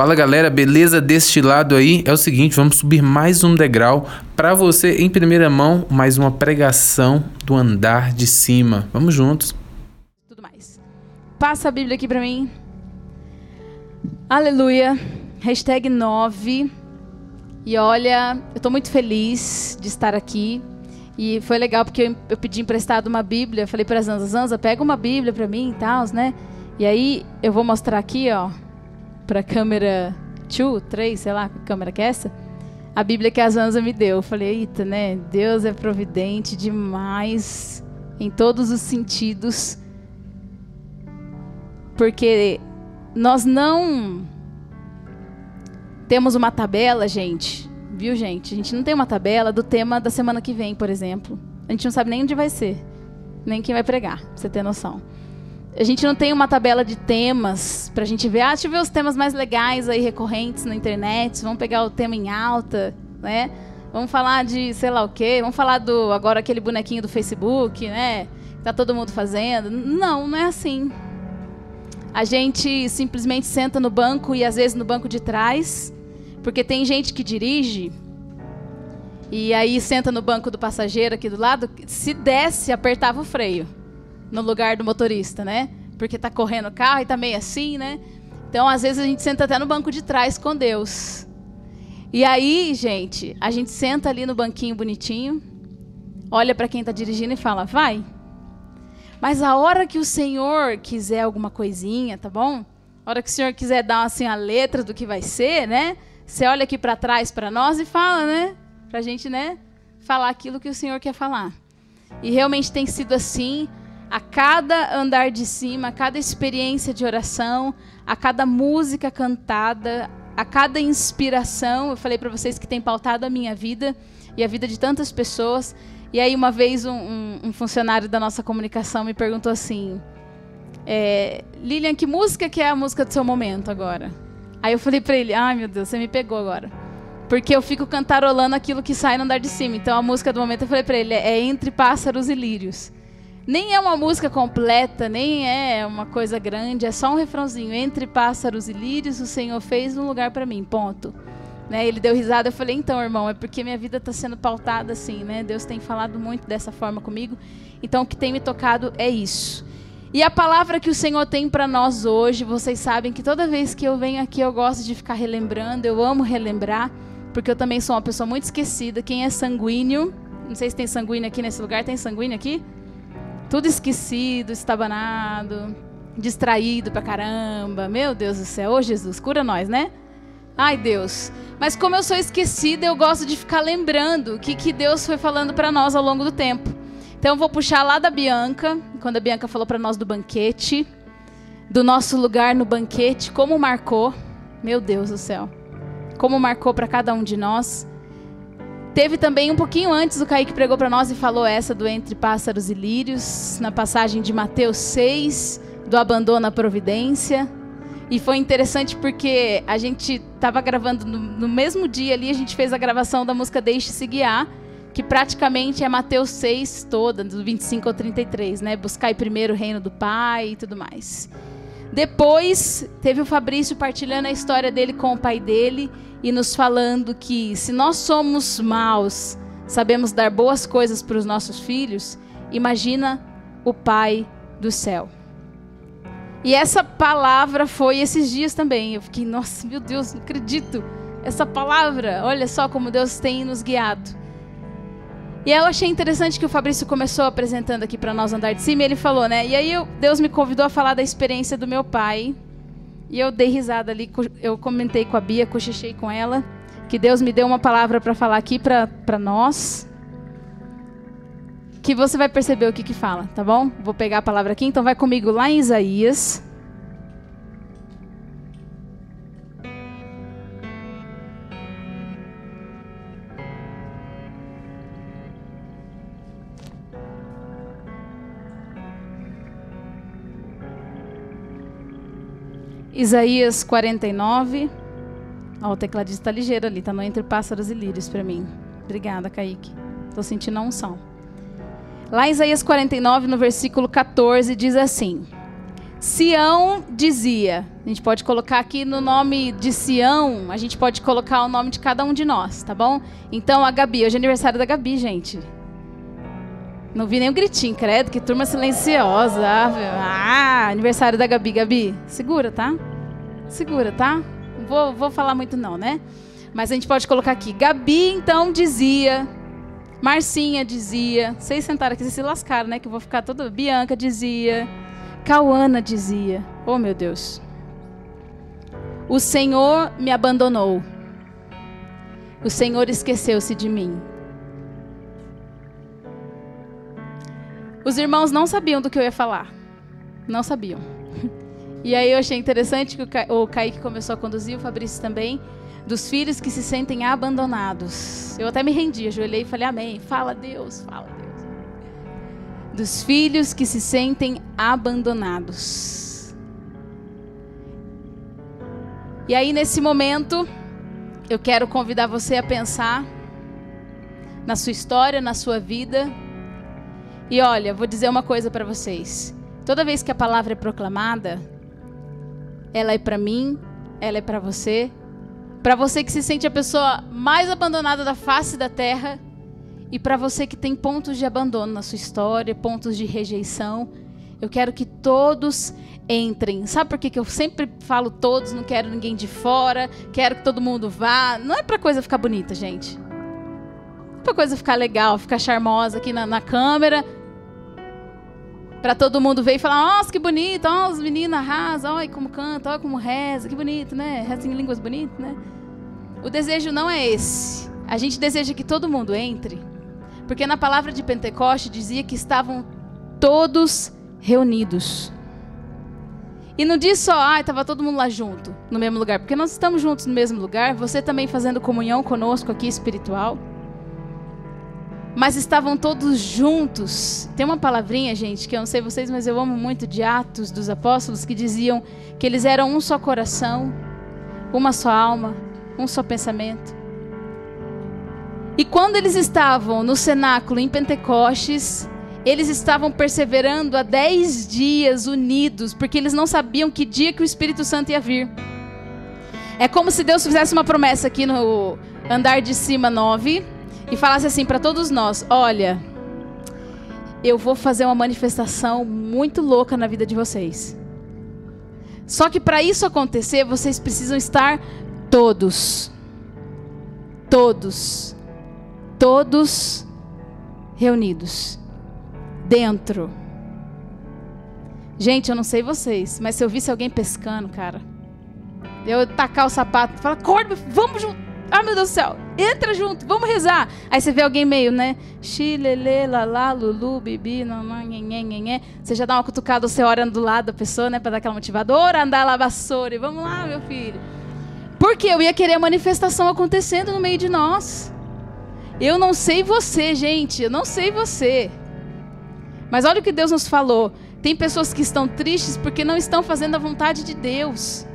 Fala galera, beleza deste lado aí? É o seguinte, vamos subir mais um degrau para você em primeira mão, mais uma pregação do andar de cima. Vamos juntos. Tudo mais. Passa a Bíblia aqui para mim. Aleluia. Hashtag 9. E olha, eu tô muito feliz de estar aqui. E foi legal porque eu, eu pedi emprestado uma Bíblia. Falei para Zanza, Zanza, pega uma Bíblia para mim e tal, né? E aí eu vou mostrar aqui, ó para a câmera 2, 3, sei lá, que câmera que é essa? A Bíblia que a Zanza me deu. Eu falei, eita, né? Deus é providente demais em todos os sentidos. Porque nós não temos uma tabela, gente. Viu, gente? A gente não tem uma tabela do tema da semana que vem, por exemplo. A gente não sabe nem onde vai ser, nem quem vai pregar, pra você ter noção. A gente não tem uma tabela de temas para a gente ver. Ah, deixa eu ver os temas mais legais aí recorrentes na internet. Vamos pegar o tema em alta, né? Vamos falar de sei lá o quê. Vamos falar do agora aquele bonequinho do Facebook, né? Tá todo mundo fazendo. Não, não é assim. A gente simplesmente senta no banco e às vezes no banco de trás, porque tem gente que dirige e aí senta no banco do passageiro aqui do lado, se desce, apertava o freio no lugar do motorista, né? Porque tá correndo o carro e tá meio assim, né? Então, às vezes a gente senta até no banco de trás com Deus. E aí, gente, a gente senta ali no banquinho bonitinho, olha para quem está dirigindo e fala: "Vai". Mas a hora que o Senhor quiser alguma coisinha, tá bom? A hora que o Senhor quiser dar assim a letra do que vai ser, né? Você olha aqui para trás para nós e fala, né? Pra gente, né, falar aquilo que o Senhor quer falar. E realmente tem sido assim a cada andar de cima, a cada experiência de oração, a cada música cantada, a cada inspiração. Eu falei para vocês que tem pautado a minha vida e a vida de tantas pessoas. E aí, uma vez, um, um, um funcionário da nossa comunicação me perguntou assim: é, Lilian, que música que é a música do seu momento agora? Aí eu falei para ele: Ai, meu Deus, você me pegou agora. Porque eu fico cantarolando aquilo que sai no andar de cima. Então, a música do momento, eu falei para ele: é Entre Pássaros e Lírios. Nem é uma música completa, nem é uma coisa grande, é só um refrãozinho. Entre pássaros e lírios, o Senhor fez um lugar para mim. Ponto. Né? Ele deu risada, eu falei, então, irmão, é porque minha vida está sendo pautada assim, né? Deus tem falado muito dessa forma comigo. Então, o que tem me tocado é isso. E a palavra que o Senhor tem para nós hoje, vocês sabem que toda vez que eu venho aqui eu gosto de ficar relembrando, eu amo relembrar, porque eu também sou uma pessoa muito esquecida. Quem é sanguíneo, não sei se tem sanguíneo aqui nesse lugar, tem sanguíneo aqui? Tudo esquecido, estabanado, distraído pra caramba. Meu Deus do céu. Ô Jesus, cura nós, né? Ai, Deus. Mas como eu sou esquecida, eu gosto de ficar lembrando o que, que Deus foi falando para nós ao longo do tempo. Então eu vou puxar lá da Bianca, quando a Bianca falou para nós do banquete, do nosso lugar no banquete, como marcou. Meu Deus do céu. Como marcou para cada um de nós. Teve também um pouquinho antes o Kaique pregou para nós e falou essa do Entre Pássaros e Lírios, na passagem de Mateus 6, do abandono à providência. E foi interessante porque a gente estava gravando no, no, mesmo dia ali, a gente fez a gravação da música Deixe-se Guiar, que praticamente é Mateus 6 toda, do 25 ao 33, né? Buscar primeiro o reino do Pai e tudo mais. Depois, teve o Fabrício partilhando a história dele com o pai dele e nos falando que se nós somos maus, sabemos dar boas coisas para os nossos filhos, imagina o Pai do céu. E essa palavra foi esses dias também. Eu fiquei, nossa, meu Deus, não acredito. Essa palavra, olha só como Deus tem nos guiado. E eu achei interessante que o Fabrício começou apresentando aqui para nós andar de cima, e ele falou, né? E aí eu, Deus me convidou a falar da experiência do meu pai, e eu dei risada ali, eu comentei com a Bia, cochichei com ela, que Deus me deu uma palavra para falar aqui para nós. Que você vai perceber o que que fala, tá bom? Vou pegar a palavra aqui, então vai comigo lá em Isaías. Isaías 49. Ó, o tecladista está ligeiro ali, está no Entre Pássaros e Lírios para mim. Obrigada, Kaique. Estou sentindo a unção. Lá em Isaías 49, no versículo 14, diz assim: Sião dizia. A gente pode colocar aqui no nome de Sião, a gente pode colocar o nome de cada um de nós, tá bom? Então a Gabi, hoje é aniversário da Gabi, gente. Não vi nem um gritinho, credo, que turma silenciosa. Ah, aniversário da Gabi. Gabi, segura, tá? Segura, tá? Vou, vou falar muito não, né? Mas a gente pode colocar aqui. Gabi, então, dizia. Marcinha dizia. Vocês sentaram aqui, vocês se lascaram, né? Que eu vou ficar toda... Bianca dizia. Cauana dizia. Oh, meu Deus. O Senhor me abandonou. O Senhor esqueceu-se de mim. Os irmãos não sabiam do que eu ia falar. Não sabiam. E aí eu achei interessante que o, Kaique começou a conduzir, o Fabrício também, dos filhos que se sentem abandonados. Eu até me rendi, ajoelhei e falei, amém. Fala Deus, fala Deus. Dos filhos que se sentem abandonados. E aí, nesse momento, eu quero convidar você a pensar na sua história, na sua vida e olha, vou dizer uma coisa para vocês. Toda vez que a palavra é proclamada, ela é para mim, ela é para você, para você que se sente a pessoa mais abandonada da face da terra e para você que tem pontos de abandono na sua história, pontos de rejeição. Eu quero que todos entrem. Sabe por que, que eu sempre falo todos, não quero ninguém de fora, quero que todo mundo vá? Não é para coisa ficar bonita, gente. Não é para coisa ficar legal, ficar charmosa aqui na, na câmera para todo mundo ver e falar: Nossa, que bonito, ó, as meninas arrasam, olha como canta, olha como reza, que bonito, né? Reza em línguas bonitas, né? O desejo não é esse. A gente deseja que todo mundo entre, porque na palavra de Pentecoste dizia que estavam todos reunidos. E não diz só, ah, estava todo mundo lá junto, no mesmo lugar, porque nós estamos juntos no mesmo lugar, você também fazendo comunhão conosco aqui espiritual mas estavam todos juntos. Tem uma palavrinha, gente, que eu não sei vocês, mas eu amo muito de Atos dos Apóstolos, que diziam que eles eram um só coração, uma só alma, um só pensamento. E quando eles estavam no cenáculo em Pentecostes, eles estavam perseverando há dez dias unidos, porque eles não sabiam que dia que o Espírito Santo ia vir. É como se Deus fizesse uma promessa aqui no andar de cima 9 e falasse assim para todos nós: olha, eu vou fazer uma manifestação muito louca na vida de vocês. Só que para isso acontecer, vocês precisam estar todos. Todos. Todos reunidos. Dentro. Gente, eu não sei vocês, mas se eu visse alguém pescando, cara, eu tacar o sapato, falar, acorda, vamos junto ah, meu Deus do céu, entra junto, vamos rezar. Aí você vê alguém meio, né? Xilele, lalá, lulu, bibi, nhenhenhenhé. Você já dá uma cutucada, você ora do lado da pessoa, né? Pra dar aquela motivadora, andar lá, vassoura. Vamos lá, meu filho. Porque eu ia querer a manifestação acontecendo no meio de nós. Eu não sei você, gente, eu não sei você. Mas olha o que Deus nos falou. Tem pessoas que estão tristes porque não estão fazendo a vontade de Deus.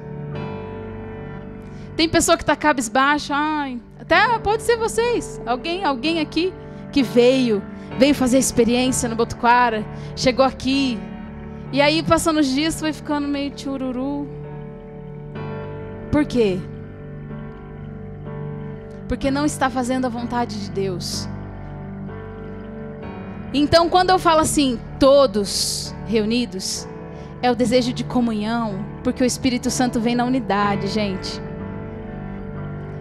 Tem pessoa que está cabisbaixa, ai, até pode ser vocês, alguém, alguém aqui que veio, veio fazer experiência no Botuquara, chegou aqui, e aí passando os dias foi ficando meio tchururu. Por quê? Porque não está fazendo a vontade de Deus. Então, quando eu falo assim, todos reunidos, é o desejo de comunhão, porque o Espírito Santo vem na unidade, gente.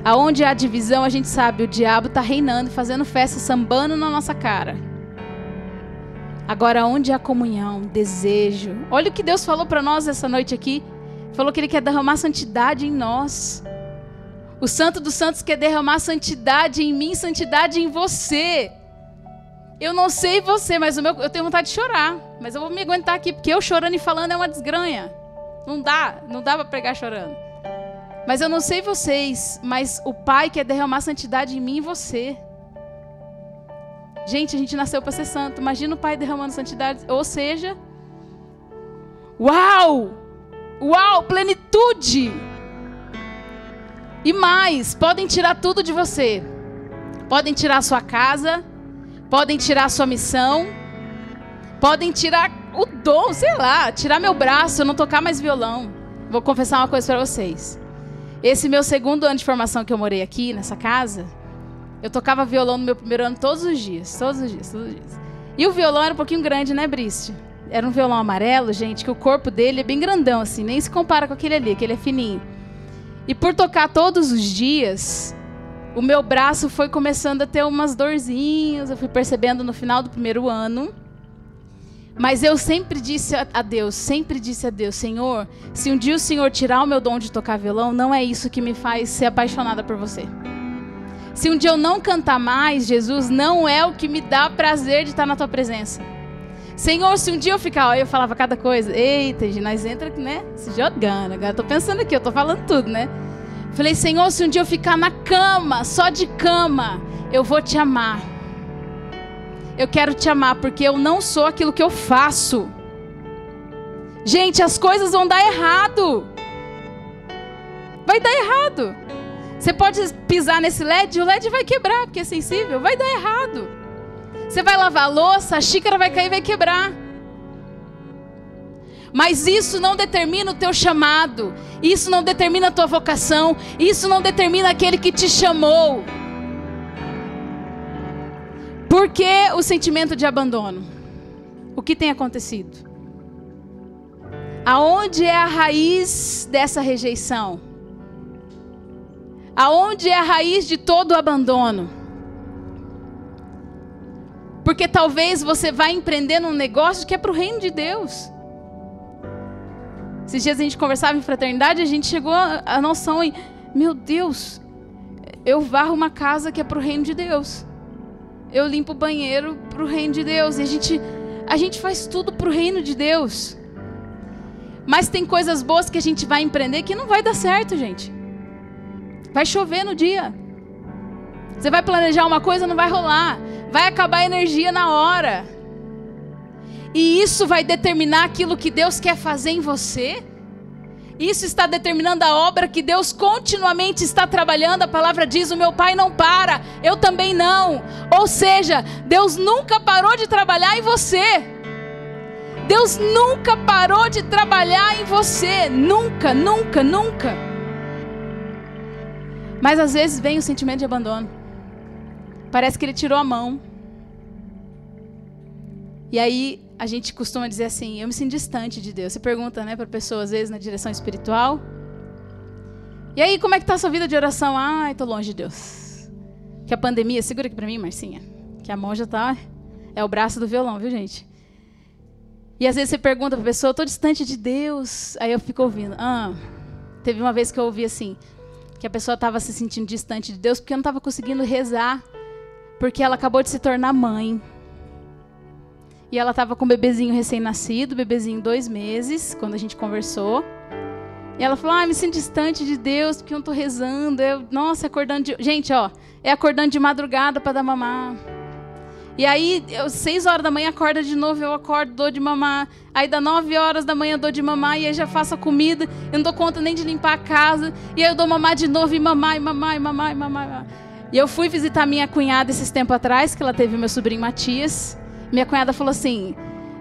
Aonde há divisão, a gente sabe, o diabo está reinando, fazendo festa, sambando na nossa cara. Agora, onde há comunhão, desejo. Olha o que Deus falou para nós essa noite aqui. Falou que Ele quer derramar santidade em nós. O Santo dos Santos quer derramar santidade em mim, santidade em você. Eu não sei você, mas meu, eu tenho vontade de chorar. Mas eu vou me aguentar aqui, porque eu chorando e falando é uma desgranha. Não dá, não dá para pregar chorando. Mas eu não sei vocês, mas o Pai quer derramar santidade em mim e você. Gente, a gente nasceu para ser santo. Imagina o Pai derramando santidade. Ou seja, uau! Uau, plenitude! E mais, podem tirar tudo de você. Podem tirar a sua casa, podem tirar a sua missão, podem tirar o dom, sei lá, tirar meu braço, eu não tocar mais violão. Vou confessar uma coisa para vocês. Esse meu segundo ano de formação que eu morei aqui, nessa casa, eu tocava violão no meu primeiro ano todos os dias, todos os dias, todos os dias. E o violão era um pouquinho grande, né, Briste? Era um violão amarelo, gente, que o corpo dele é bem grandão, assim, nem se compara com aquele ali, que ele é fininho. E por tocar todos os dias, o meu braço foi começando a ter umas dorzinhas, eu fui percebendo no final do primeiro ano. Mas eu sempre disse a Deus, sempre disse a Deus, Senhor, se um dia o Senhor tirar o meu dom de tocar violão, não é isso que me faz ser apaixonada por você. Se um dia eu não cantar mais, Jesus, não é o que me dá prazer de estar na tua presença. Senhor, se um dia eu ficar, ó, eu falava cada coisa, eita, nós entra, né, se jogando. Agora eu tô pensando aqui, eu tô falando tudo, né? Falei, Senhor, se um dia eu ficar na cama, só de cama, eu vou te amar. Eu quero te amar porque eu não sou aquilo que eu faço. Gente, as coisas vão dar errado. Vai dar errado. Você pode pisar nesse LED, o LED vai quebrar, porque é sensível. Vai dar errado. Você vai lavar a louça, a xícara vai cair e vai quebrar. Mas isso não determina o teu chamado. Isso não determina a tua vocação. Isso não determina aquele que te chamou. Por que o sentimento de abandono? O que tem acontecido? Aonde é a raiz dessa rejeição? Aonde é a raiz de todo o abandono? Porque talvez você vá empreender num negócio que é para o reino de Deus. Esses dias a gente conversava em fraternidade, a gente chegou à noção em, meu Deus, eu varro uma casa que é para o reino de Deus eu limpo o banheiro para o reino de Deus. E a gente, a gente faz tudo para o reino de Deus. Mas tem coisas boas que a gente vai empreender que não vai dar certo, gente. Vai chover no dia. Você vai planejar uma coisa, não vai rolar. Vai acabar a energia na hora. E isso vai determinar aquilo que Deus quer fazer em você. Isso está determinando a obra que Deus continuamente está trabalhando. A palavra diz: O meu pai não para, eu também não. Ou seja, Deus nunca parou de trabalhar em você. Deus nunca parou de trabalhar em você. Nunca, nunca, nunca. Mas às vezes vem o sentimento de abandono. Parece que ele tirou a mão. E aí a gente costuma dizer assim, eu me sinto distante de Deus. Você pergunta, né, para pessoas às vezes na direção espiritual. E aí, como é que tá a sua vida de oração? Ai, tô longe de Deus. Que a pandemia, segura aqui para mim, Marcinha. Que a mão já tá é o braço do violão, viu, gente? E às vezes você pergunta pra pessoa, tô distante de Deus. Aí eu fico ouvindo. Ah, teve uma vez que eu ouvi assim, que a pessoa estava se sentindo distante de Deus porque não estava conseguindo rezar, porque ela acabou de se tornar mãe. E ela estava com um bebezinho recém-nascido, bebezinho dois meses, quando a gente conversou. E ela falou: Ah, me sinto distante de Deus porque eu não estou rezando. Eu, nossa, acordando de. Gente, ó, é acordando de madrugada para dar mamar. E aí, eu, seis horas da manhã, acorda de novo, eu acordo, dou de mamar. Aí, dá nove horas da manhã, dou de mamar. E aí, já faço a comida. Eu não dou conta nem de limpar a casa. E aí, eu dou mamar de novo, e mamar, e mamar, e mamar, e mamar. E eu fui visitar minha cunhada esses tempos atrás, que ela teve meu sobrinho Matias. Minha cunhada falou assim: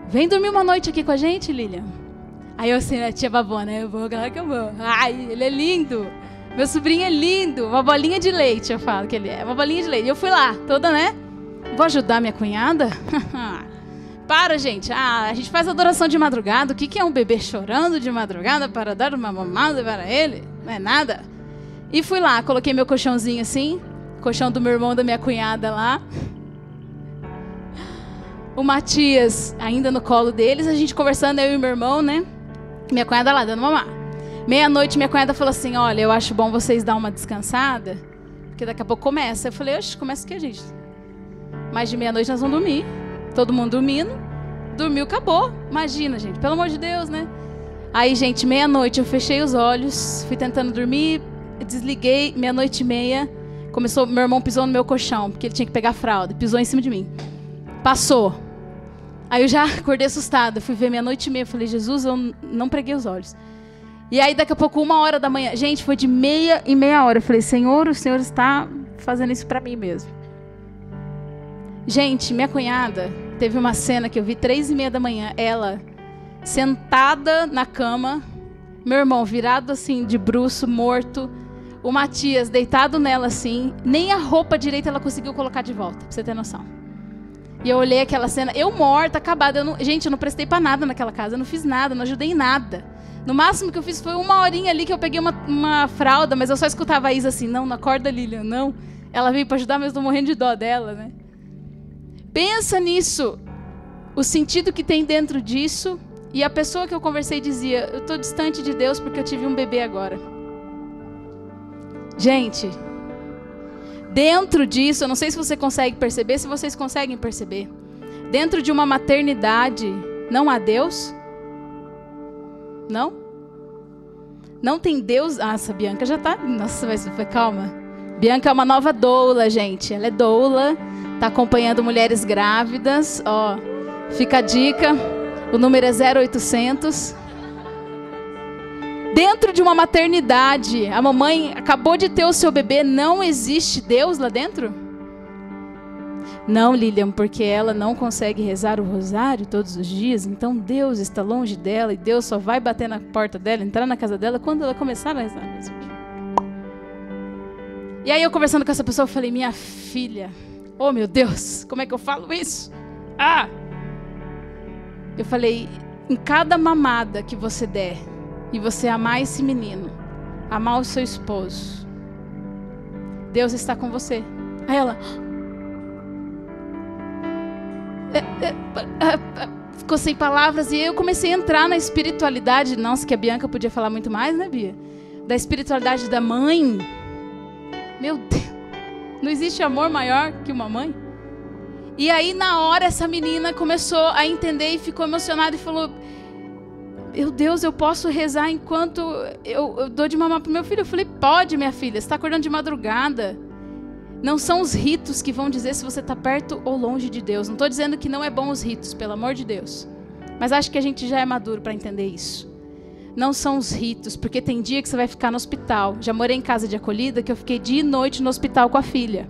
Vem dormir uma noite aqui com a gente, Lilian. Aí eu assim, tia babona, né? eu vou, claro que eu vou. Ai, ele é lindo. Meu sobrinho é lindo. Uma bolinha de leite, eu falo que ele é. Uma bolinha de leite. Eu fui lá, toda, né? Vou ajudar minha cunhada? para, gente. Ah, a gente faz adoração de madrugada. O que, que é um bebê chorando de madrugada para dar uma mamada para ele? Não é nada. E fui lá, coloquei meu colchãozinho assim, colchão do meu irmão da minha cunhada lá o Matias ainda no colo deles, a gente conversando, eu e meu irmão, né? Minha cunhada lá dando mamar. Meia-noite, minha cunhada falou assim: Olha, eu acho bom vocês dar uma descansada, porque daqui a pouco começa. Eu falei: Oxe, começa o que, gente? Mais de meia-noite nós vamos dormir. Todo mundo dormindo. Dormiu, acabou. Imagina, gente, pelo amor de Deus, né? Aí, gente, meia-noite eu fechei os olhos, fui tentando dormir, desliguei, meia-noite e meia. Começou, meu irmão pisou no meu colchão, porque ele tinha que pegar fralda, pisou em cima de mim. Passou. Aí eu já acordei assustada. Fui ver meia-noite e meia. Falei, Jesus, eu não preguei os olhos. E aí, daqui a pouco, uma hora da manhã. Gente, foi de meia e meia hora. Eu falei, Senhor, o Senhor está fazendo isso para mim mesmo. Gente, minha cunhada, teve uma cena que eu vi três e meia da manhã, ela sentada na cama, meu irmão virado assim de bruço, morto, o Matias deitado nela assim, nem a roupa direita ela conseguiu colocar de volta, pra você ter noção. E eu olhei aquela cena, eu morta, acabada. Eu não, gente, eu não prestei para nada naquela casa, eu não fiz nada, não ajudei em nada. No máximo que eu fiz foi uma horinha ali que eu peguei uma, uma fralda, mas eu só escutava a Isa assim, não, na corda, Lilian, não. Ela veio para ajudar, mas tô morrendo de dó dela, né? Pensa nisso, o sentido que tem dentro disso. E a pessoa que eu conversei dizia, eu tô distante de Deus porque eu tive um bebê agora. Gente, dentro disso, eu não sei se você consegue perceber, se vocês conseguem perceber, dentro de uma maternidade, não há Deus? Não? Não tem Deus? Ah, essa Bianca já tá. Nossa, vai ser calma. Bianca é uma nova doula, gente. Ela é doula, tá acompanhando mulheres grávidas. Ó, fica a dica. O número é 0800 Dentro de uma maternidade, a mamãe acabou de ter o seu bebê, não existe Deus lá dentro? Não, Lilian, porque ela não consegue rezar o rosário todos os dias, então Deus está longe dela e Deus só vai bater na porta dela, entrar na casa dela quando ela começar a rezar. E aí eu conversando com essa pessoa, eu falei: "Minha filha, oh meu Deus, como é que eu falo isso?" Ah! Eu falei: "Em cada mamada que você der, e você amar esse menino, amar o seu esposo, Deus está com você. Aí ela é, é, é, ficou sem palavras e eu comecei a entrar na espiritualidade. Nossa, que a Bianca podia falar muito mais, né, Bia? Da espiritualidade da mãe. Meu Deus, não existe amor maior que uma mãe. E aí, na hora, essa menina começou a entender e ficou emocionada e falou: meu Deus, eu posso rezar enquanto eu, eu dou de mamar pro meu filho? Eu falei, pode, minha filha, você está acordando de madrugada. Não são os ritos que vão dizer se você está perto ou longe de Deus. Não estou dizendo que não é bom os ritos, pelo amor de Deus. Mas acho que a gente já é maduro para entender isso. Não são os ritos, porque tem dia que você vai ficar no hospital. Já morei em casa de acolhida que eu fiquei dia e noite no hospital com a filha.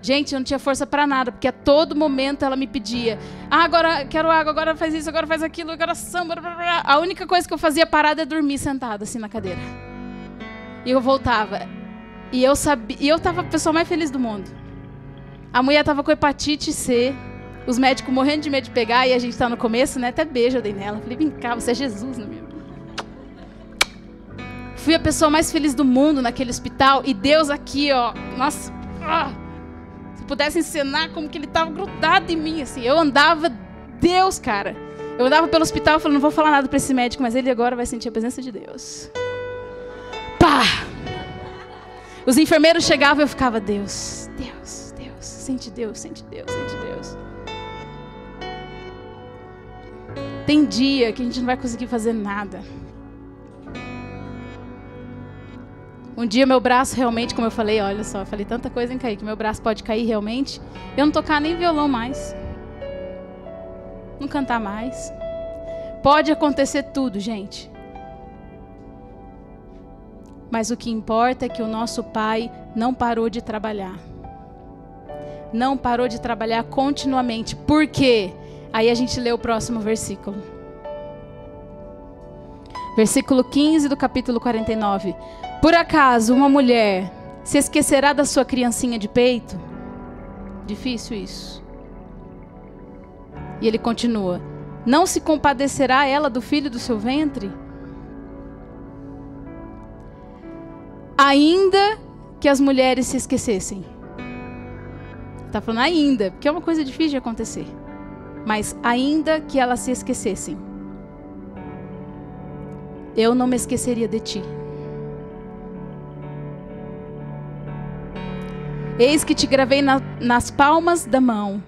Gente, eu não tinha força para nada, porque a todo momento ela me pedia: ah, agora quero água, agora faz isso, agora faz aquilo, agora samba. A única coisa que eu fazia parada é dormir sentada assim na cadeira. E eu voltava. E eu sabia, e eu tava a pessoa mais feliz do mundo. A mulher tava com hepatite C, os médicos morrendo de medo de pegar, e a gente tá no começo, né? Até beijo eu dei nela. Falei, vem cá, você é Jesus na minha vida. Fui a pessoa mais feliz do mundo naquele hospital, e Deus aqui, ó, nossa. Ah, pudesse ensinar como que ele estava grudado em mim, assim. Eu andava, Deus, cara. Eu andava pelo hospital falando, não vou falar nada para esse médico, mas ele agora vai sentir a presença de Deus. Pá! Os enfermeiros chegavam e eu ficava, Deus, Deus, Deus, sente Deus, sente Deus, sente Deus. Tem dia que a gente não vai conseguir fazer nada. Um dia meu braço realmente, como eu falei, olha só, eu falei tanta coisa em cair, que meu braço pode cair realmente. Eu não tocar nem violão mais. Não cantar mais. Pode acontecer tudo, gente. Mas o que importa é que o nosso pai não parou de trabalhar. Não parou de trabalhar continuamente. Por quê? Aí a gente lê o próximo versículo. Versículo 15 do capítulo 49. Por acaso uma mulher se esquecerá da sua criancinha de peito? Difícil isso. E ele continua: Não se compadecerá ela do filho do seu ventre? Ainda que as mulheres se esquecessem. Está falando ainda, porque é uma coisa difícil de acontecer. Mas ainda que elas se esquecessem, eu não me esqueceria de ti. Eis que te gravei na, nas palmas da mão.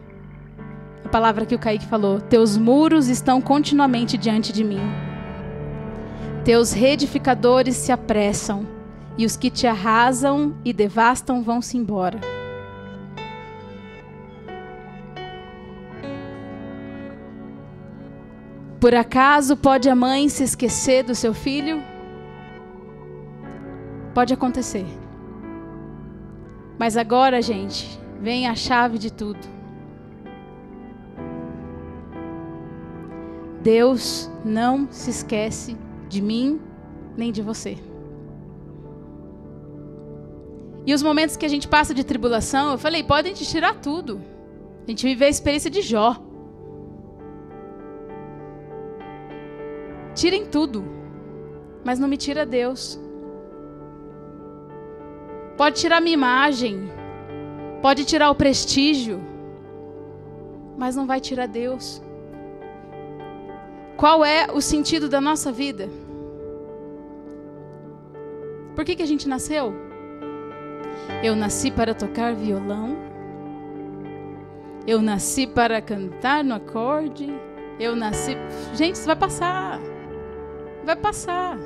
A palavra que o Kaique falou: Teus muros estão continuamente diante de mim. Teus reedificadores se apressam, e os que te arrasam e devastam vão-se embora. Por acaso pode a mãe se esquecer do seu filho? Pode acontecer. Mas agora, gente, vem a chave de tudo. Deus não se esquece de mim nem de você. E os momentos que a gente passa de tribulação, eu falei, podem te tirar tudo. A gente vive a experiência de Jó. Tirem tudo, mas não me tira Deus. Pode tirar minha imagem, pode tirar o prestígio, mas não vai tirar Deus. Qual é o sentido da nossa vida? Por que, que a gente nasceu? Eu nasci para tocar violão. Eu nasci para cantar no acorde. Eu nasci. Gente, isso vai passar. Vai passar.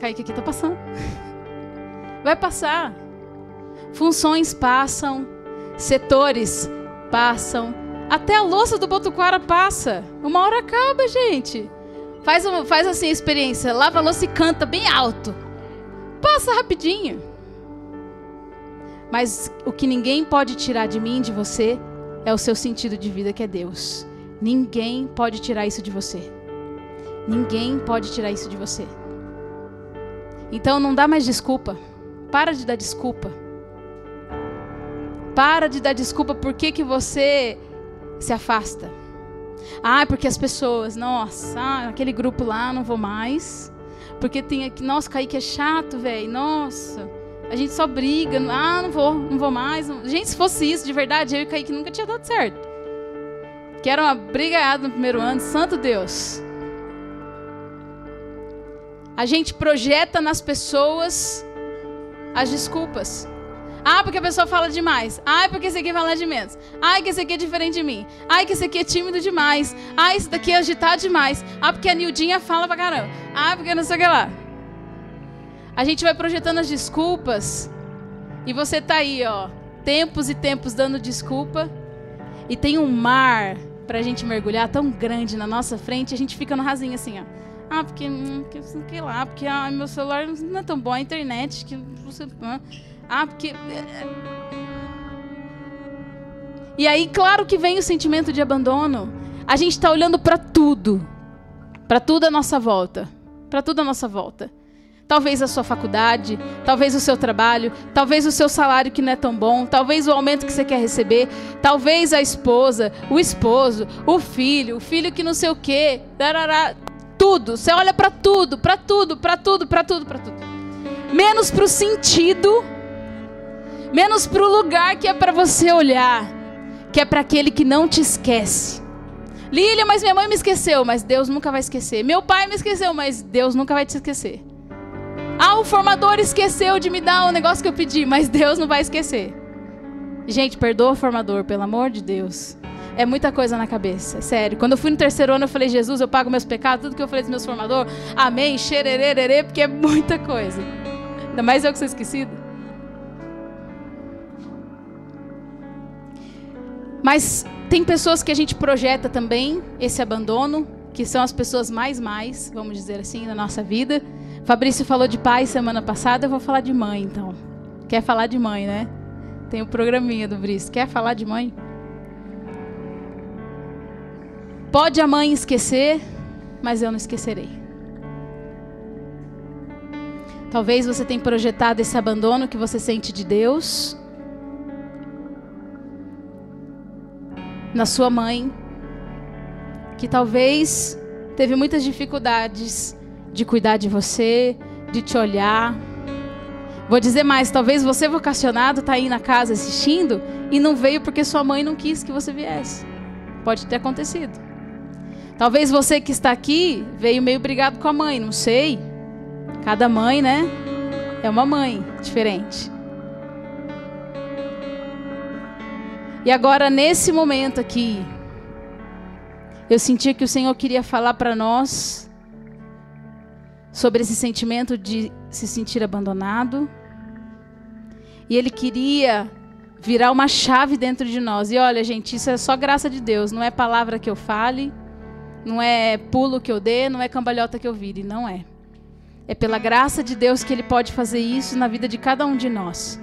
Kaique aqui tá passando. Vai passar. Funções passam. Setores passam. Até a louça do Botuquara passa. Uma hora acaba, gente. Faz, faz assim a experiência. Lava a louça e canta bem alto. Passa rapidinho. Mas o que ninguém pode tirar de mim, de você, é o seu sentido de vida, que é Deus. Ninguém pode tirar isso de você. Ninguém pode tirar isso de você. Então não dá mais desculpa. Para de dar desculpa. Para de dar desculpa por que, que você se afasta. Ah, porque as pessoas, nossa, ah, aquele grupo lá não vou mais. Porque tem aqui, nossa, Kaique é chato, velho. Nossa, a gente só briga. Ah, não vou, não vou mais. Gente, se fosse isso de verdade, eu e Kaique nunca tinha dado certo. Que era uma brigaiada no primeiro ano, santo Deus. A gente projeta nas pessoas as desculpas. Ah, porque a pessoa fala demais. Ah, porque esse aqui fala de menos. Ah, que esse aqui é diferente de mim. Ah, que esse aqui é tímido demais. Ah, esse daqui é agitado demais. Ah, porque a Nildinha fala pra caramba. Ah, porque não sei o que lá. A gente vai projetando as desculpas. E você tá aí, ó. Tempos e tempos dando desculpa. E tem um mar pra gente mergulhar tão grande na nossa frente. A gente fica no rasinho assim, ó. Ah, porque, hum, que, que lá, porque ah, meu celular não é tão bom, a internet, que você. Ah, porque. É, é. E aí, claro que vem o sentimento de abandono. A gente está olhando para tudo, para tudo à nossa volta, para tudo à nossa volta. Talvez a sua faculdade, talvez o seu trabalho, talvez o seu salário que não é tão bom, talvez o aumento que você quer receber, talvez a esposa, o esposo, o filho, o filho que não sei o quê, tudo. Você olha para tudo, para tudo, para tudo, para tudo, para tudo. Menos para o sentido menos para o lugar que é para você olhar, que é para aquele que não te esquece. Lília, mas minha mãe me esqueceu, mas Deus nunca vai esquecer. Meu pai me esqueceu, mas Deus nunca vai te esquecer. Ah, o formador esqueceu de me dar o negócio que eu pedi, mas Deus não vai esquecer. Gente, perdoa o formador, pelo amor de Deus. É muita coisa na cabeça, sério. Quando eu fui no terceiro ano, eu falei, Jesus, eu pago meus pecados, tudo que eu falei dos meus formadores, amém, xererererê, porque é muita coisa. Ainda mais eu que sou esquecido. Mas tem pessoas que a gente projeta também esse abandono, que são as pessoas mais mais, vamos dizer assim, na nossa vida. Fabrício falou de pai semana passada, eu vou falar de mãe, então. Quer falar de mãe, né? Tem o um programinha do Brice. Quer falar de mãe? Pode a mãe esquecer, mas eu não esquecerei. Talvez você tenha projetado esse abandono que você sente de Deus na sua mãe, que talvez teve muitas dificuldades de cuidar de você, de te olhar. Vou dizer mais, talvez você vocacionado está aí na casa assistindo e não veio porque sua mãe não quis que você viesse. Pode ter acontecido. Talvez você que está aqui veio meio brigado com a mãe, não sei. Cada mãe, né? É uma mãe diferente. E agora, nesse momento aqui, eu senti que o Senhor queria falar para nós sobre esse sentimento de se sentir abandonado. E Ele queria virar uma chave dentro de nós. E olha, gente, isso é só graça de Deus. Não é palavra que eu fale, não é pulo que eu dê, não é cambalhota que eu vire. Não é. É pela graça de Deus que Ele pode fazer isso na vida de cada um de nós.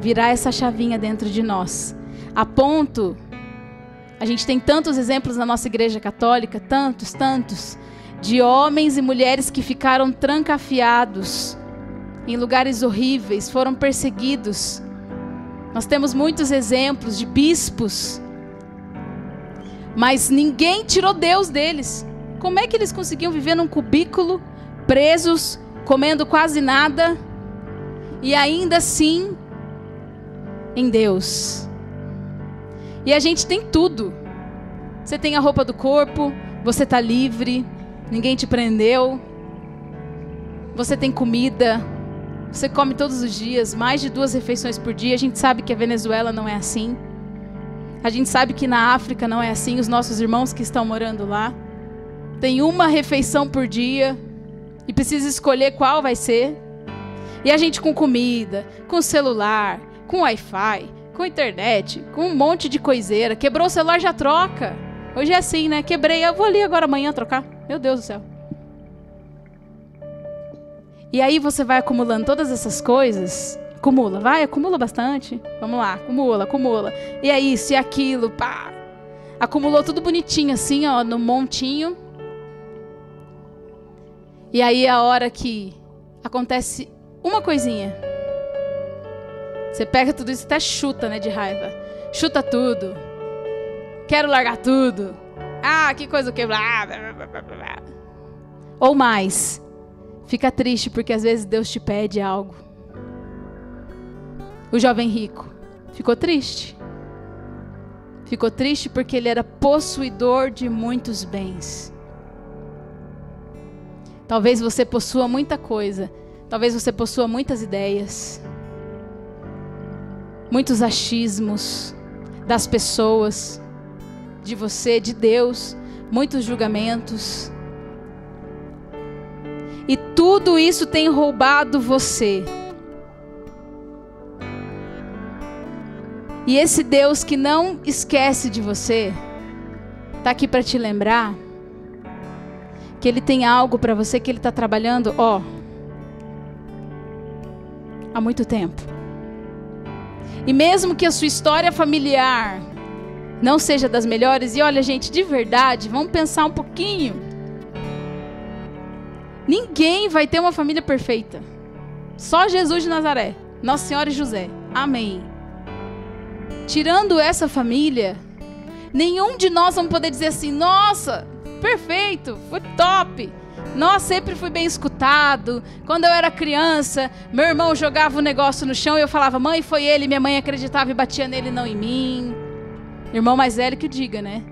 Virar essa chavinha dentro de nós a ponto A gente tem tantos exemplos na nossa igreja católica, tantos, tantos, de homens e mulheres que ficaram trancafiados em lugares horríveis, foram perseguidos. Nós temos muitos exemplos de bispos, mas ninguém tirou Deus deles. Como é que eles conseguiam viver num cubículo, presos, comendo quase nada, e ainda assim em Deus? E a gente tem tudo. Você tem a roupa do corpo, você está livre, ninguém te prendeu. Você tem comida, você come todos os dias, mais de duas refeições por dia. A gente sabe que a Venezuela não é assim. A gente sabe que na África não é assim. Os nossos irmãos que estão morando lá têm uma refeição por dia e precisa escolher qual vai ser. E a gente com comida, com celular, com Wi-Fi, com internet, com um monte de coiseira. Quebrou o celular, já troca. Hoje é assim, né? Quebrei, eu vou ali agora amanhã trocar. Meu Deus do céu. E aí você vai acumulando todas essas coisas. Acumula, vai, acumula bastante. Vamos lá, acumula, acumula. E é isso, e aquilo, pá. Acumulou tudo bonitinho assim, ó, no montinho. E aí é a hora que acontece uma coisinha. Você pega tudo isso e até chuta, né, de raiva. Chuta tudo. Quero largar tudo. Ah, que coisa que. Ou mais. Fica triste porque às vezes Deus te pede algo. O jovem rico ficou triste. Ficou triste porque ele era possuidor de muitos bens. Talvez você possua muita coisa. Talvez você possua muitas ideias muitos achismos das pessoas, de você, de Deus, muitos julgamentos. E tudo isso tem roubado você. E esse Deus que não esquece de você, está aqui para te lembrar que Ele tem algo para você que Ele está trabalhando, ó, há muito tempo. E mesmo que a sua história familiar não seja das melhores, e olha, gente, de verdade, vamos pensar um pouquinho. Ninguém vai ter uma família perfeita. Só Jesus de Nazaré, Nossa Senhora e José. Amém. Tirando essa família, nenhum de nós vamos poder dizer assim: nossa, perfeito, foi top. Nossa, sempre fui bem escutado. Quando eu era criança, meu irmão jogava o um negócio no chão e eu falava, mãe, foi ele. Minha mãe acreditava e batia nele, não em mim. Irmão mais velho que diga, né?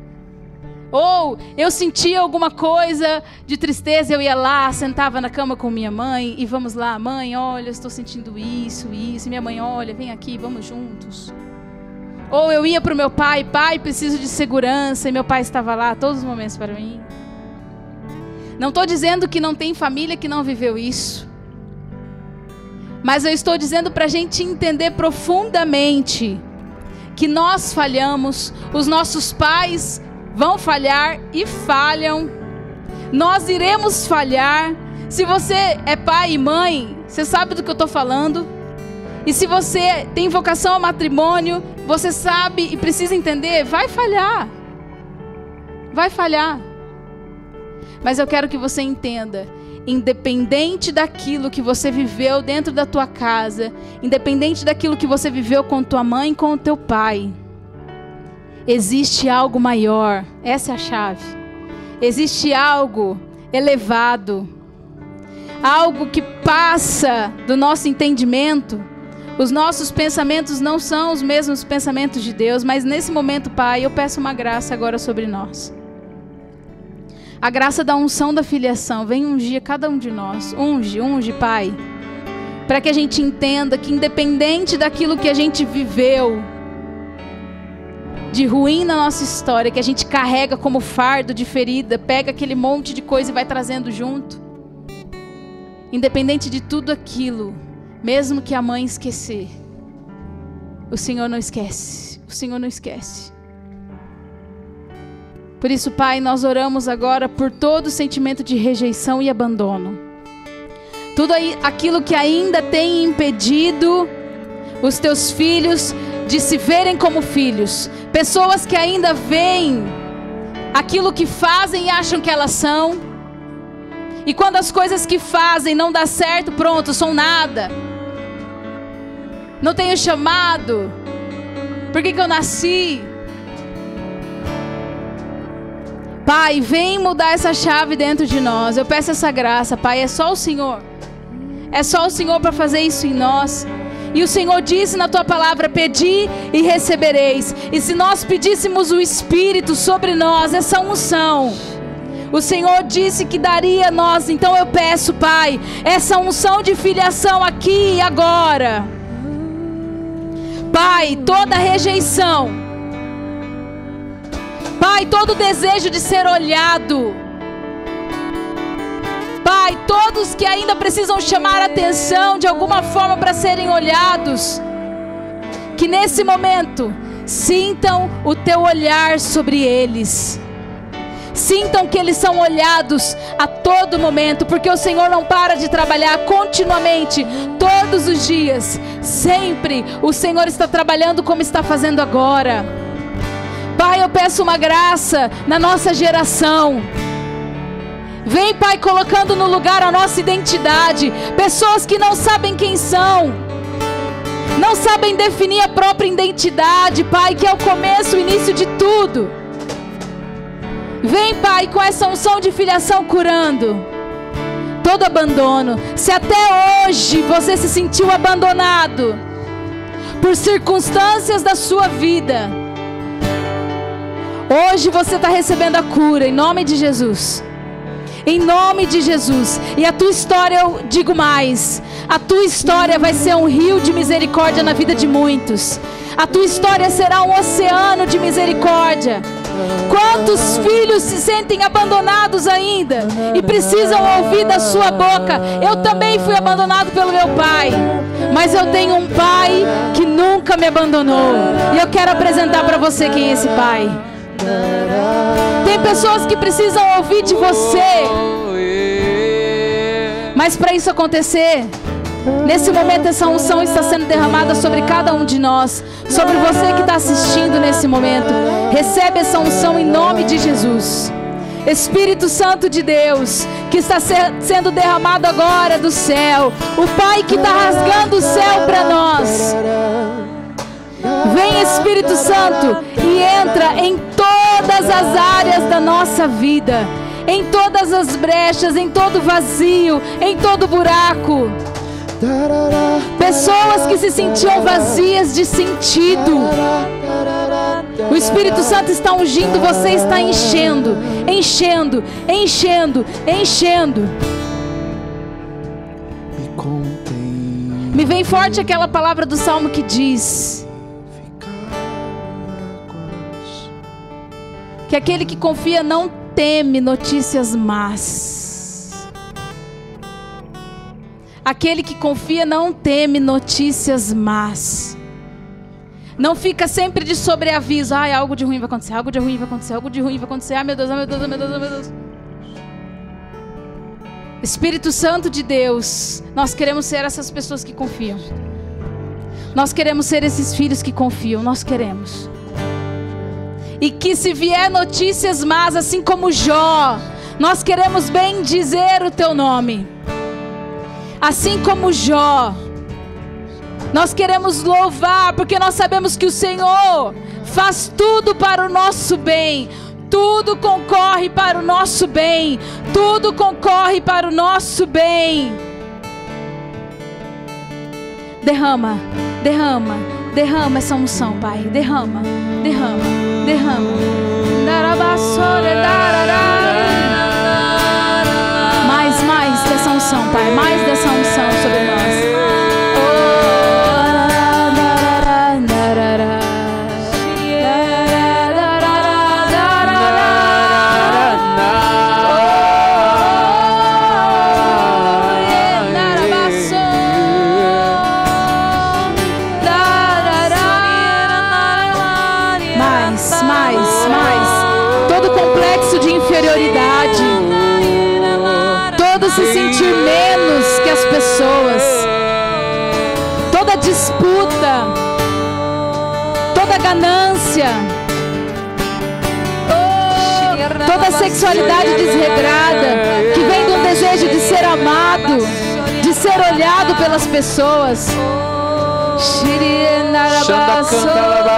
Ou eu sentia alguma coisa de tristeza, eu ia lá, sentava na cama com minha mãe e vamos lá, mãe, olha, estou sentindo isso, isso. E minha mãe, olha, vem aqui, vamos juntos. Ou eu ia para o meu pai, pai, preciso de segurança, e meu pai estava lá todos os momentos para mim. Não estou dizendo que não tem família que não viveu isso. Mas eu estou dizendo para a gente entender profundamente que nós falhamos, os nossos pais vão falhar e falham. Nós iremos falhar. Se você é pai e mãe, você sabe do que eu estou falando. E se você tem vocação ao matrimônio, você sabe e precisa entender, vai falhar. Vai falhar. Mas eu quero que você entenda, independente daquilo que você viveu dentro da tua casa, independente daquilo que você viveu com tua mãe com o teu pai, existe algo maior. Essa é a chave. Existe algo elevado, algo que passa do nosso entendimento. Os nossos pensamentos não são os mesmos pensamentos de Deus, mas nesse momento, Pai, eu peço uma graça agora sobre nós. A graça da unção da filiação vem ungir cada um de nós. Unge, unge, Pai. Para que a gente entenda que, independente daquilo que a gente viveu, de ruim na nossa história, que a gente carrega como fardo de ferida, pega aquele monte de coisa e vai trazendo junto. Independente de tudo aquilo, mesmo que a mãe esquecer, o Senhor não esquece. O Senhor não esquece. Por isso, Pai, nós oramos agora por todo sentimento de rejeição e abandono. Tudo aquilo que ainda tem impedido os teus filhos de se verem como filhos. Pessoas que ainda veem aquilo que fazem e acham que elas são. E quando as coisas que fazem não dá certo, pronto, são nada. Não tenho chamado. Por que, que eu nasci? Pai, vem mudar essa chave dentro de nós. Eu peço essa graça, Pai. É só o Senhor. É só o Senhor para fazer isso em nós. E o Senhor disse na tua palavra: Pedi e recebereis. E se nós pedíssemos o Espírito sobre nós, essa unção. O Senhor disse que daria a nós, então eu peço, Pai, essa unção de filiação aqui e agora. Pai, toda rejeição Pai, todo desejo de ser olhado. Pai, todos que ainda precisam chamar atenção de alguma forma para serem olhados, que nesse momento sintam o teu olhar sobre eles. Sintam que eles são olhados a todo momento, porque o Senhor não para de trabalhar continuamente, todos os dias. Sempre o Senhor está trabalhando como está fazendo agora. Pai, eu peço uma graça na nossa geração. Vem, Pai, colocando no lugar a nossa identidade. Pessoas que não sabem quem são, não sabem definir a própria identidade, Pai, que é o começo, o início de tudo. Vem, Pai, com essa unção de filiação curando todo abandono. Se até hoje você se sentiu abandonado por circunstâncias da sua vida, Hoje você está recebendo a cura em nome de Jesus. Em nome de Jesus. E a tua história, eu digo mais: a tua história vai ser um rio de misericórdia na vida de muitos. A tua história será um oceano de misericórdia. Quantos filhos se sentem abandonados ainda e precisam ouvir da sua boca? Eu também fui abandonado pelo meu pai, mas eu tenho um pai que nunca me abandonou. E eu quero apresentar para você quem é esse pai. Tem pessoas que precisam ouvir de você. Mas para isso acontecer, nesse momento essa unção está sendo derramada sobre cada um de nós, sobre você que está assistindo nesse momento. Recebe essa unção em nome de Jesus. Espírito Santo de Deus, que está sendo derramado agora do céu, o Pai que está rasgando o céu para nós. Vem Espírito Santo e entra em todas as áreas da nossa vida, em todas as brechas, em todo vazio, em todo buraco. Pessoas que se sentiam vazias de sentido. O Espírito Santo está ungindo, você está enchendo, enchendo, enchendo, enchendo. Me vem forte aquela palavra do salmo que diz: que aquele que confia não teme notícias más. Aquele que confia não teme notícias más. Não fica sempre de sobreaviso. Ai, algo de ruim vai acontecer, algo de ruim vai acontecer, algo de ruim vai acontecer. Ai, meu Deus, ai, meu Deus, ai, meu Deus, ai, meu Deus. Espírito Santo de Deus, nós queremos ser essas pessoas que confiam. Nós queremos ser esses filhos que confiam, nós queremos. E que se vier notícias más, assim como Jó, nós queremos bem dizer o teu nome. Assim como Jó, nós queremos louvar, porque nós sabemos que o Senhor faz tudo para o nosso bem. Tudo concorre para o nosso bem. Tudo concorre para o nosso bem. Derrama, derrama, derrama essa unção, Pai. Derrama, derrama derrama. Mais, unção, Pai. Mais dessa unção se sentir menos que as pessoas. Toda disputa, toda ganância, toda sexualidade desregrada que vem do desejo de ser amado, de ser olhado pelas pessoas. Shiri Narabasori.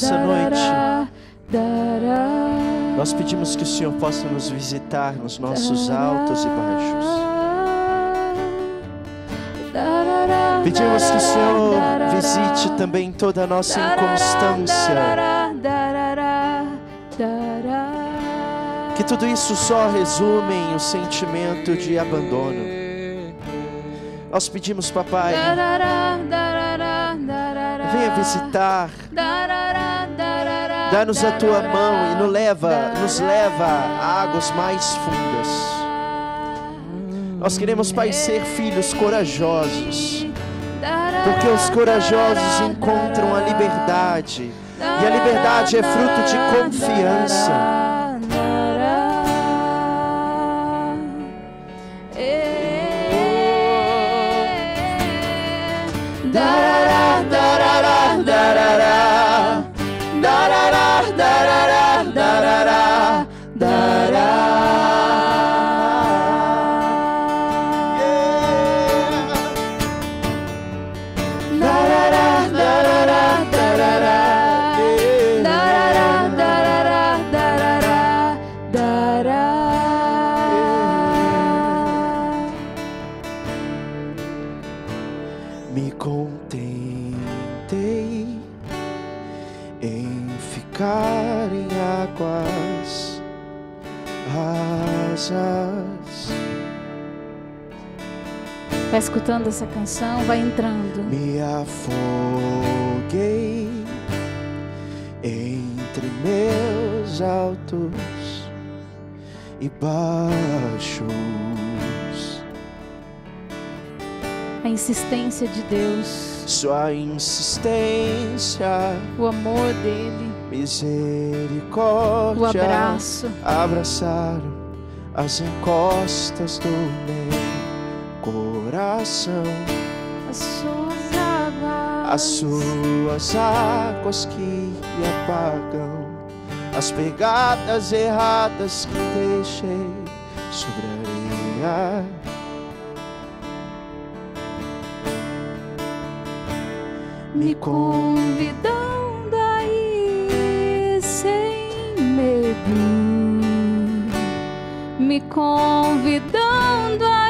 Nessa noite, nós pedimos que o Senhor possa nos visitar nos nossos altos e baixos. Pedimos que o Senhor visite também toda a nossa inconstância. Que tudo isso só resume em o sentimento de abandono. Nós pedimos, papai, venha visitar, dá-nos a tua mão e nos leva, nos leva a águas mais fundas. Nós queremos, Pai, ser filhos corajosos, porque os corajosos encontram a liberdade, e a liberdade é fruto de confiança. Vai escutando essa canção, vai entrando. Me afoguei entre meus altos e baixos. A insistência de Deus, Sua insistência, o amor dele, misericórdia, o abraço. abraçaram as encostas do meu coração. As suas águas. As suas águas que apagam as pegadas erradas que deixei sobre a areia. me convidando a ir sem medo, me convidando a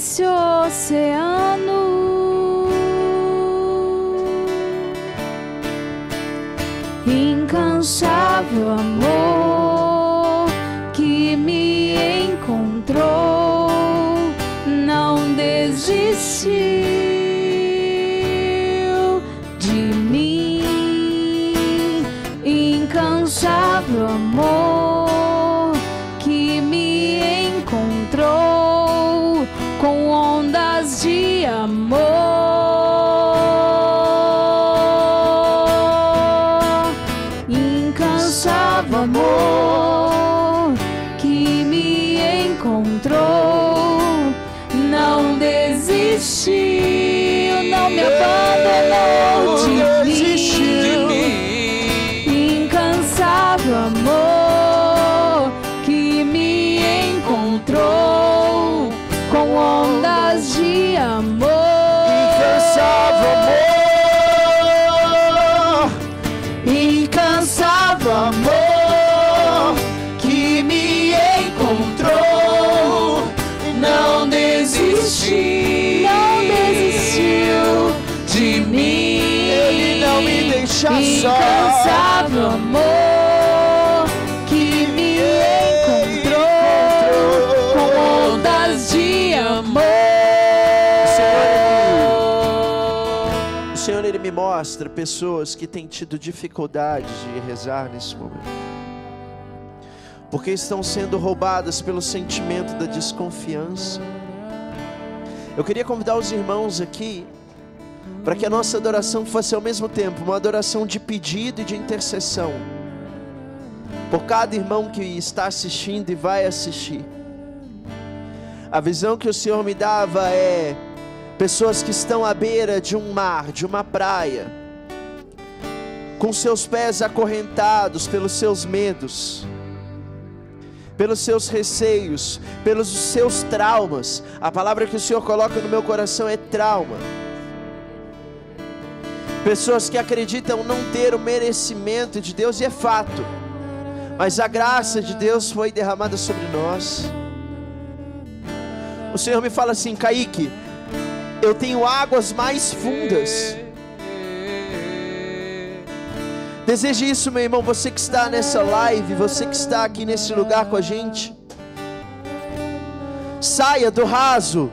nesse oceano. Incansável amor pessoas que têm tido dificuldade de rezar nesse momento. Porque estão sendo roubadas pelo sentimento da desconfiança. Eu queria convidar os irmãos aqui para que a nossa adoração fosse ao mesmo tempo uma adoração de pedido e de intercessão por cada irmão que está assistindo e vai assistir. A visão que o Senhor me dava é pessoas que estão à beira de um mar, de uma praia, com seus pés acorrentados pelos seus medos, pelos seus receios, pelos seus traumas. A palavra que o Senhor coloca no meu coração é trauma. Pessoas que acreditam não ter o merecimento de Deus, e é fato mas a graça de Deus foi derramada sobre nós. O Senhor me fala assim, Kaique, eu tenho águas mais fundas. Deseje isso, meu irmão, você que está nessa live, você que está aqui nesse lugar com a gente. Saia do raso.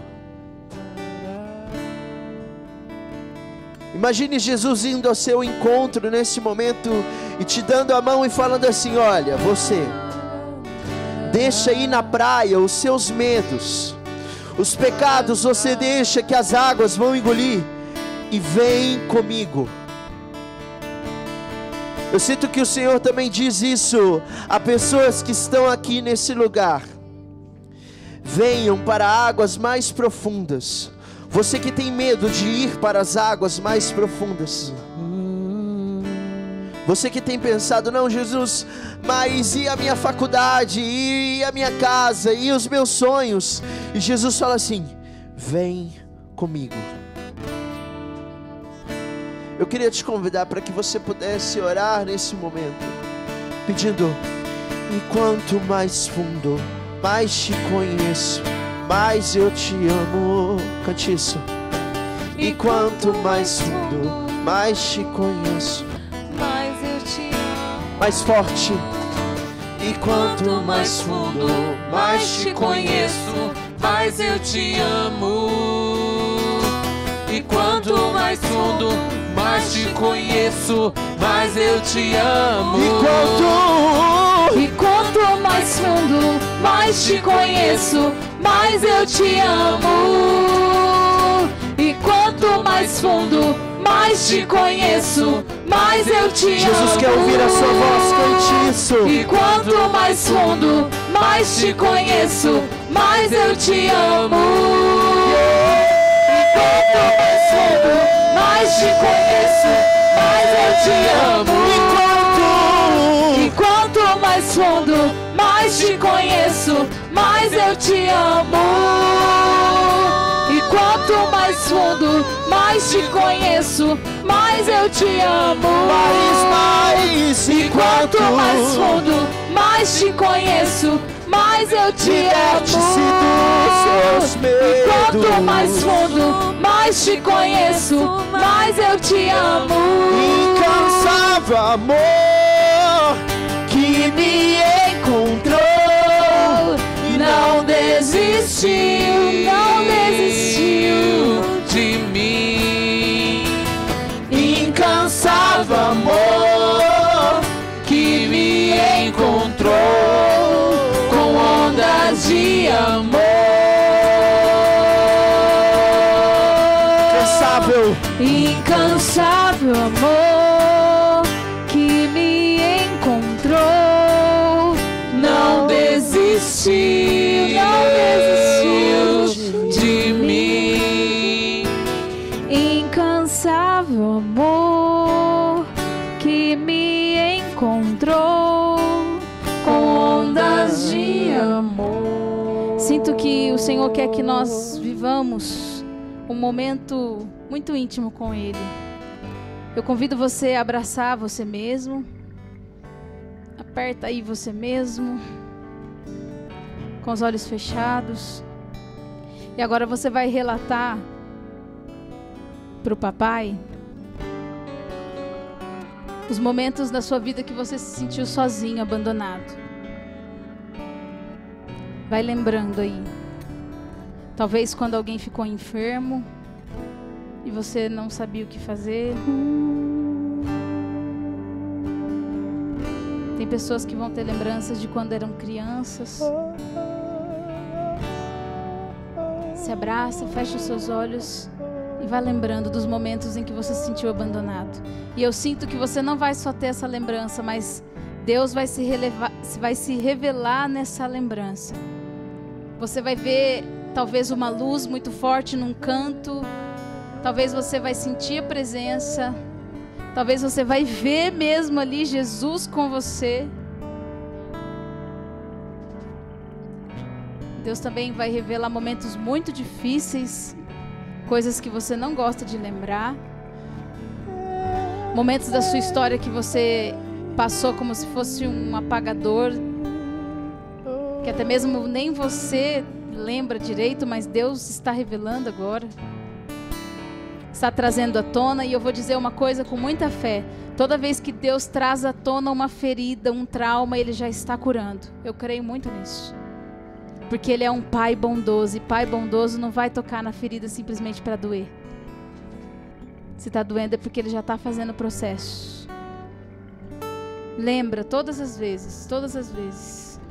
Imagine Jesus indo ao seu encontro nesse momento e te dando a mão e falando assim: Olha, você, deixa aí na praia os seus medos, os pecados você deixa que as águas vão engolir e vem comigo. Eu sinto que o Senhor também diz isso a pessoas que estão aqui nesse lugar. Venham para águas mais profundas. Você que tem medo de ir para as águas mais profundas. Você que tem pensado, não, Jesus, mas e a minha faculdade, e a minha casa, e os meus sonhos? E Jesus fala assim: vem comigo. Eu queria te convidar para que você pudesse orar nesse momento, pedindo: e quanto mais fundo, mais te conheço, mais eu te amo. Cante isso. E quanto mais fundo, mais te conheço mais forte. E quanto mais fundo, mais te conheço, mais eu te amo. E quanto mais fundo, mais te conheço, mais eu te amo. E quanto, e quanto mais fundo, mais te conheço, mais eu te amo. E quanto mais fundo, mais te conheço, mais eu te Jesus amo. Jesus quer ouvir a sua voz, cante isso. E quanto mais fundo, mais te conheço, mais eu te amo. E quanto mais fundo, mais te conheço, mais eu te amo. E quanto, e quanto mais fundo, mais te conheço, mais eu te amo. E quanto mais fundo, mais te conheço, mais eu te amo. Mais, mais. E quanto mais fundo, mais te conheço, mais eu te amo. E quanto mais fundo, mais te conheço, mais eu te amo. Incansável amor que me encontrou, não desistiu, não desistiu de mim. Incansável amor que me encontrou com ondas de amor. Senhor quer que nós vivamos um momento muito íntimo com Ele. Eu convido você a abraçar você mesmo. Aperta aí você mesmo. Com os olhos fechados. E agora você vai relatar para o papai os momentos da sua vida que você se sentiu sozinho, abandonado. Vai lembrando aí. Talvez quando alguém ficou enfermo e você não sabia o que fazer. Tem pessoas que vão ter lembranças de quando eram crianças. Se abraça, fecha os seus olhos e vá lembrando dos momentos em que você se sentiu abandonado. E eu sinto que você não vai só ter essa lembrança, mas Deus vai se, relevar, vai se revelar nessa lembrança. Você vai ver talvez uma luz muito forte num canto, talvez você vai sentir a presença Talvez você vai ver mesmo ali Jesus com você. Deus também vai revelar momentos muito difíceis, coisas que você não gosta de lembrar. Momentos da sua história que você passou como se fosse um apagador, que até mesmo nem você lembra direito, mas Deus está revelando agora está trazendo à tona. E eu vou dizer uma coisa com muita fé: toda vez que Deus traz à tona uma ferida, um trauma, Ele já está curando. Eu creio muito nisso. Porque Ele é um Pai bondoso. E Pai bondoso não vai tocar na ferida simplesmente para doer. Se está doendo é porque Ele já está fazendo o processo. Lembra todas as vezes, todas as vezes.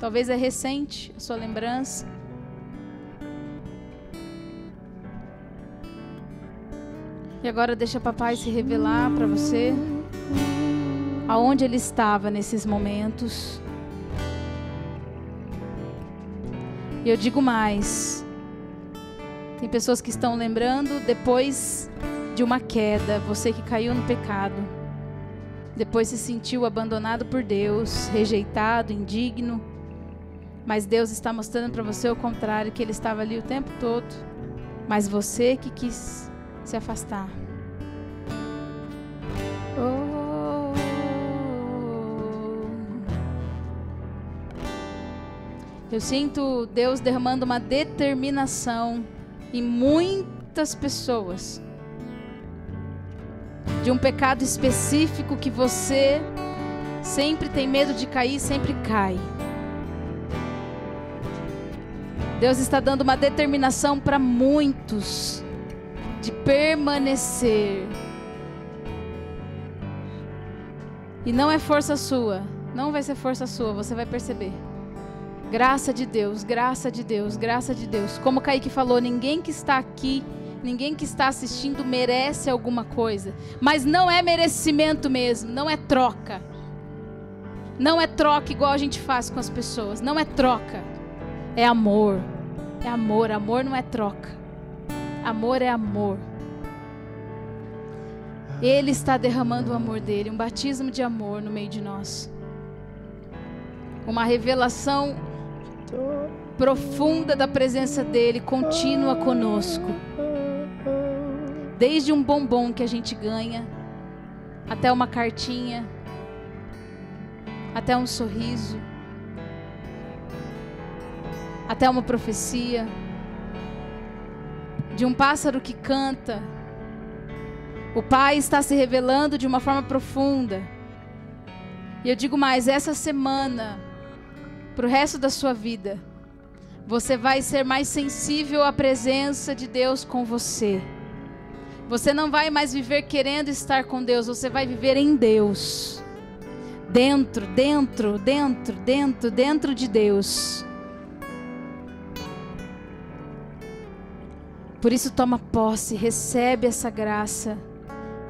Talvez é recente a sua lembrança. E agora deixa papai se revelar para você aonde ele estava nesses momentos. E eu digo mais. Tem pessoas que estão lembrando depois de uma queda, você que caiu no pecado. Depois se sentiu abandonado por Deus, rejeitado, indigno. Mas Deus está mostrando para você o contrário, que ele estava ali o tempo todo. Mas você que quis se afastar. Oh. Eu sinto Deus derramando uma determinação em muitas pessoas de um pecado específico que você sempre tem medo de cair, sempre cai. Deus está dando uma determinação para muitos de permanecer. E não é força sua, não vai ser força sua, você vai perceber. Graça de Deus, graça de Deus, graça de Deus. Como Kaique falou, ninguém que está aqui, ninguém que está assistindo merece alguma coisa. Mas não é merecimento mesmo, não é troca. Não é troca igual a gente faz com as pessoas, não é troca. É amor. É amor, amor não é troca. Amor é amor. Ele está derramando o amor dele, um batismo de amor no meio de nós. Uma revelação profunda da presença dele, contínua conosco. Desde um bombom que a gente ganha, até uma cartinha, até um sorriso, até uma profecia de um pássaro que canta. O Pai está se revelando de uma forma profunda. E eu digo mais: essa semana, para o resto da sua vida, você vai ser mais sensível à presença de Deus com você. Você não vai mais viver querendo estar com Deus, você vai viver em Deus. Dentro, dentro, dentro, dentro, dentro de Deus. Por isso, toma posse, recebe essa graça,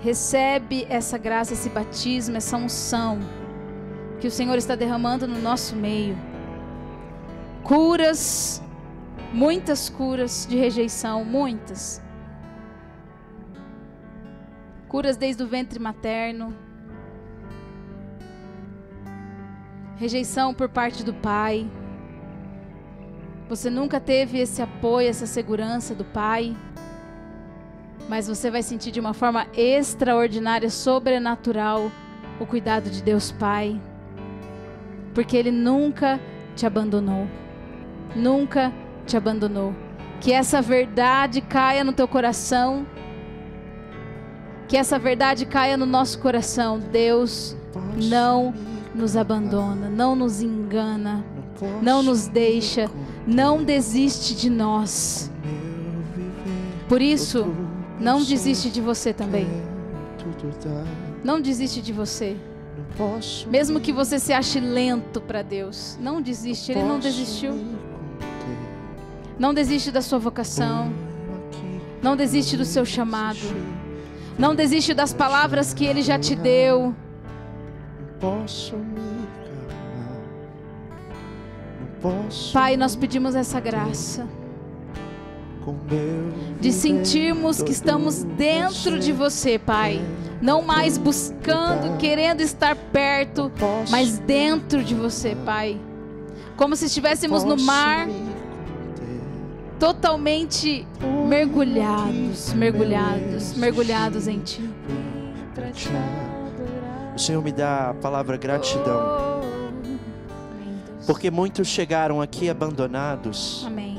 recebe essa graça, esse batismo, essa unção que o Senhor está derramando no nosso meio. Curas, muitas curas de rejeição, muitas. Curas desde o ventre materno. Rejeição por parte do pai você nunca teve esse apoio, essa segurança do Pai. Mas você vai sentir de uma forma extraordinária, sobrenatural, o cuidado de Deus Pai. Porque Ele nunca te abandonou. Nunca te abandonou. Que essa verdade caia no teu coração. Que essa verdade caia no nosso coração. Deus não nos abandona, não nos engana, não nos deixa não desiste de nós. Por isso, não desiste de você também. Não desiste de você. Mesmo que você se ache lento para Deus, não desiste. Ele não desistiu. Não desiste da sua vocação. Não desiste do seu chamado. Não desiste das palavras que Ele já te deu. Posso me Pai, nós pedimos essa graça de sentirmos que estamos dentro de você, Pai. Não mais buscando, querendo estar perto, mas dentro de você, Pai. Como se estivéssemos no mar, totalmente mergulhados, mergulhados, mergulhados em Ti. O Senhor me dá a palavra gratidão. Porque muitos chegaram aqui abandonados Amém.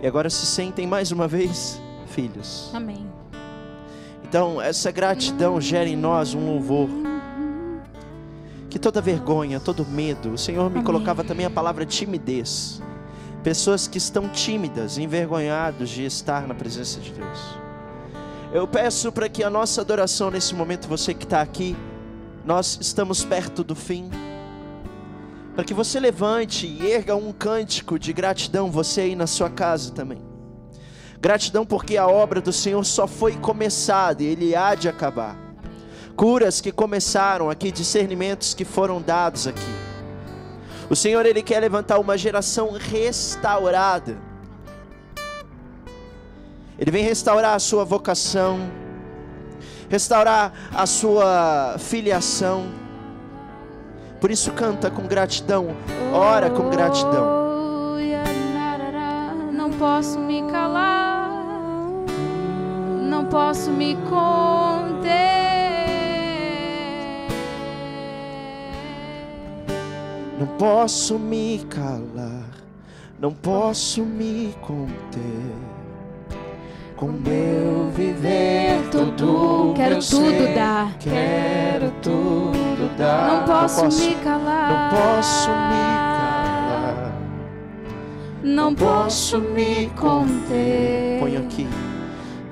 e agora se sentem mais uma vez filhos. Amém. Então, essa gratidão gera em nós um louvor. Que toda vergonha, todo medo, o Senhor me Amém. colocava também a palavra timidez. Pessoas que estão tímidas, envergonhados de estar na presença de Deus. Eu peço para que a nossa adoração nesse momento, você que está aqui, nós estamos perto do fim. Para que você levante e erga um cântico de gratidão, você aí na sua casa também. Gratidão porque a obra do Senhor só foi começada e Ele há de acabar. Curas que começaram aqui, discernimentos que foram dados aqui. O Senhor, Ele quer levantar uma geração restaurada. Ele vem restaurar a sua vocação, restaurar a sua filiação. Por isso, canta com gratidão, ora com gratidão. Não posso me calar, não posso me conter. Não posso me calar, não posso me conter. Com meu viver todo Quero tudo sei, dar. Quero tudo Não posso, posso, me calar. Não posso me calar. Não posso me conter. Põe aqui.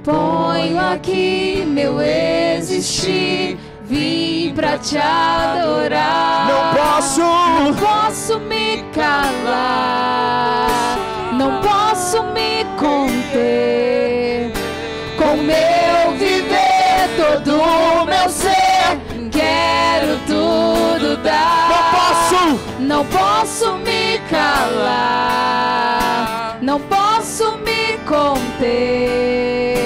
Ponho aqui meu existir. Vim pra te adorar. Não posso. Não posso me calar. Posso me calar, não posso me conter.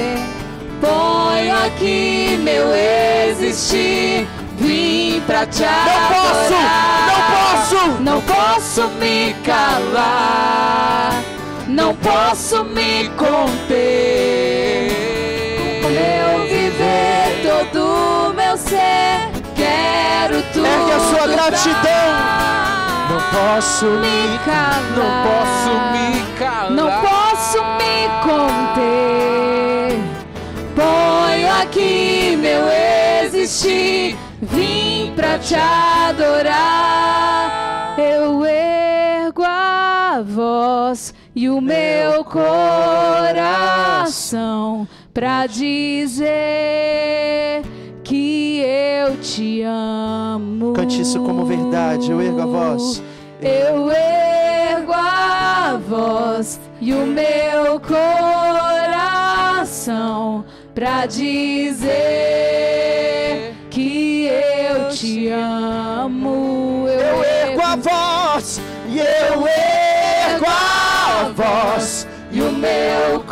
Ponho aqui meu existir, vim pra te posso, adorar. não posso. não posso me calar, não posso me conter. Meu viver, todo meu ser, quero tudo. Ergue a sua dar. gratidão. Não posso me calar. Não posso me calar. Não posso me conter. Ponho aqui meu existir. Vim pra te adorar. Eu ergo a voz e o meu coração pra dizer que eu te amo. Cante isso como verdade. Eu ergo a voz. Eu ergo a voz e o meu coração pra dizer que eu te amo. Eu ergo a voz e eu ergo a voz e o meu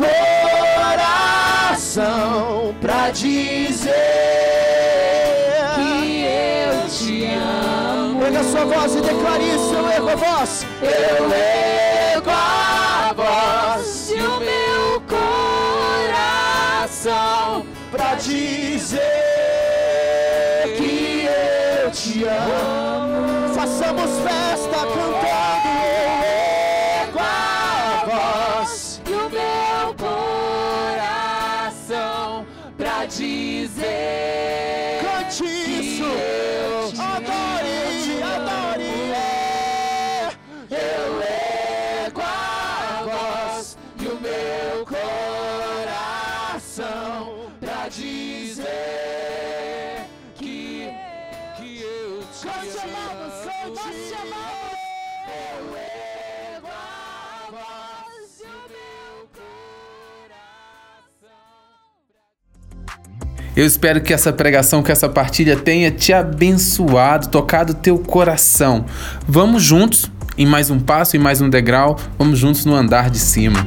coração pra dizer que eu te amo. Erga a sua voz e declare voz. Eu ergo Eu espero que essa pregação, que essa partilha tenha te abençoado, tocado teu coração. Vamos juntos em mais um passo, em mais um degrau, vamos juntos no andar de cima.